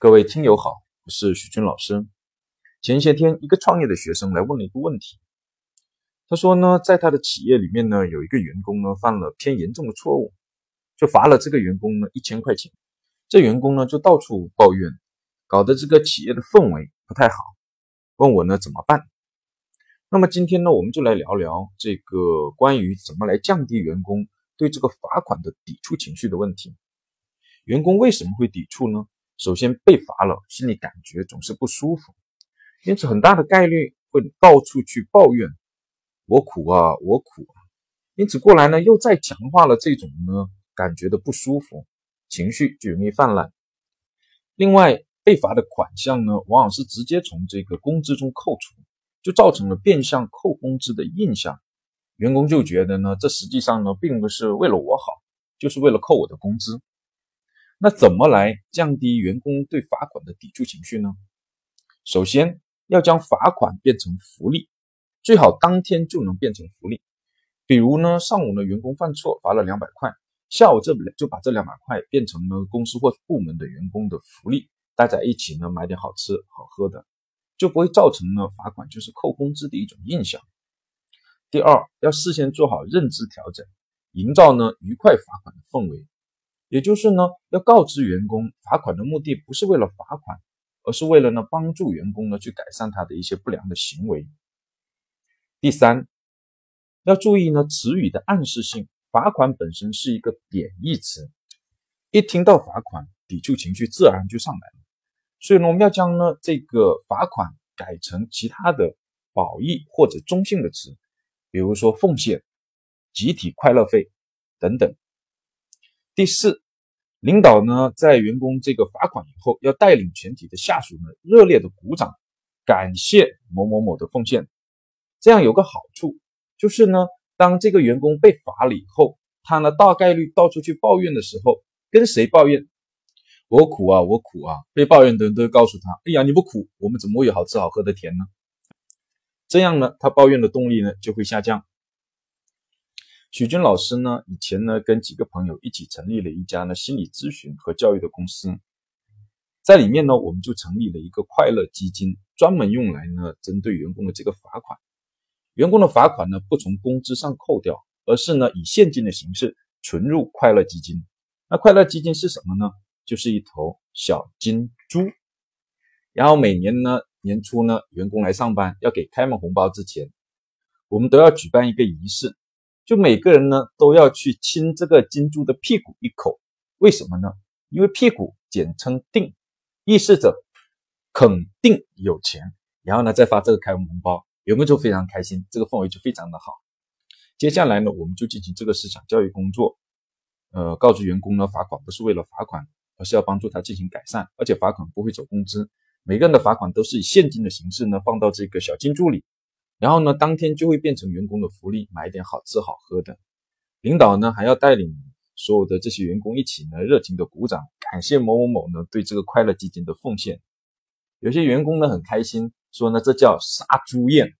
各位听友好，我是许军老师。前些天，一个创业的学生来问了一个问题。他说呢，在他的企业里面呢，有一个员工呢犯了偏严重的错误，就罚了这个员工呢一千块钱。这员工呢就到处抱怨，搞得这个企业的氛围不太好。问我呢怎么办？那么今天呢，我们就来聊聊这个关于怎么来降低员工对这个罚款的抵触情绪的问题。员工为什么会抵触呢？首先被罚了，心里感觉总是不舒服，因此很大的概率会到处去抱怨，我苦啊，我苦啊。因此过来呢，又再强化了这种呢感觉的不舒服，情绪就容易泛滥。另外，被罚的款项呢，往往是直接从这个工资中扣除，就造成了变相扣工资的印象。员工就觉得呢，这实际上呢，并不是为了我好，就是为了扣我的工资。那怎么来降低员工对罚款的抵触情绪呢？首先要将罚款变成福利，最好当天就能变成福利。比如呢，上午呢员工犯错罚了两百块，下午这就把这两百块变成了公司或部门的员工的福利，大家一起呢买点好吃好喝的，就不会造成呢罚款就是扣工资的一种印象。第二，要事先做好认知调整，营造呢愉快罚款的氛围。也就是呢，要告知员工，罚款的目的不是为了罚款，而是为了呢帮助员工呢去改善他的一些不良的行为。第三，要注意呢词语的暗示性，罚款本身是一个贬义词，一听到罚款，抵触情绪自然就上来了。所以呢，我们要将呢这个罚款改成其他的褒义或者中性的词，比如说奉献、集体快乐费等等。第四，领导呢在员工这个罚款以后，要带领全体的下属呢热烈的鼓掌，感谢某某某的奉献。这样有个好处就是呢，当这个员工被罚了以后，他呢大概率到处去抱怨的时候，跟谁抱怨？我苦啊，我苦啊！被抱怨的人都告诉他：哎呀，你不苦，我们怎么会有好吃好喝的甜呢？这样呢，他抱怨的动力呢就会下降。许军老师呢，以前呢跟几个朋友一起成立了一家呢心理咨询和教育的公司，在里面呢，我们就成立了一个快乐基金，专门用来呢针对员工的这个罚款。员工的罚款呢不从工资上扣掉，而是呢以现金的形式存入快乐基金。那快乐基金是什么呢？就是一头小金猪。然后每年呢年初呢，员工来上班要给开门红包之前，我们都要举办一个仪式。就每个人呢都要去亲这个金猪的屁股一口，为什么呢？因为屁股简称定，意示着肯定有钱，然后呢再发这个开红包，员工就非常开心，这个氛围就非常的好。接下来呢，我们就进行这个思想教育工作，呃，告知员工呢，罚款不是为了罚款，而是要帮助他进行改善，而且罚款不会走工资，每个人的罚款都是以现金的形式呢放到这个小金猪里。然后呢，当天就会变成员工的福利，买一点好吃好喝的。领导呢还要带领所有的这些员工一起呢热情的鼓掌，感谢某某某呢对这个快乐基金的奉献。有些员工呢很开心，说呢这叫杀猪宴。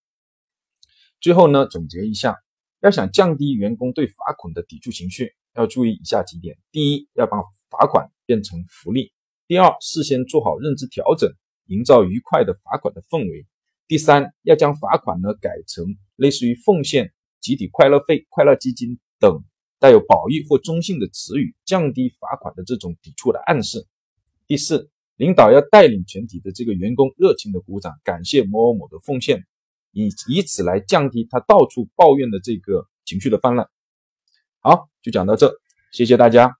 最后呢总结一下，要想降低员工对罚款的抵触情绪，要注意以下几点：第一，要把罚款变成福利；第二，事先做好认知调整，营造愉快的罚款的氛围。第三，要将罚款呢改成类似于奉献、集体快乐费、快乐基金等带有褒义或中性的词语，降低罚款的这种抵触的暗示。第四，领导要带领全体的这个员工热情的鼓掌，感谢某某某的奉献，以以此来降低他到处抱怨的这个情绪的泛滥。好，就讲到这，谢谢大家。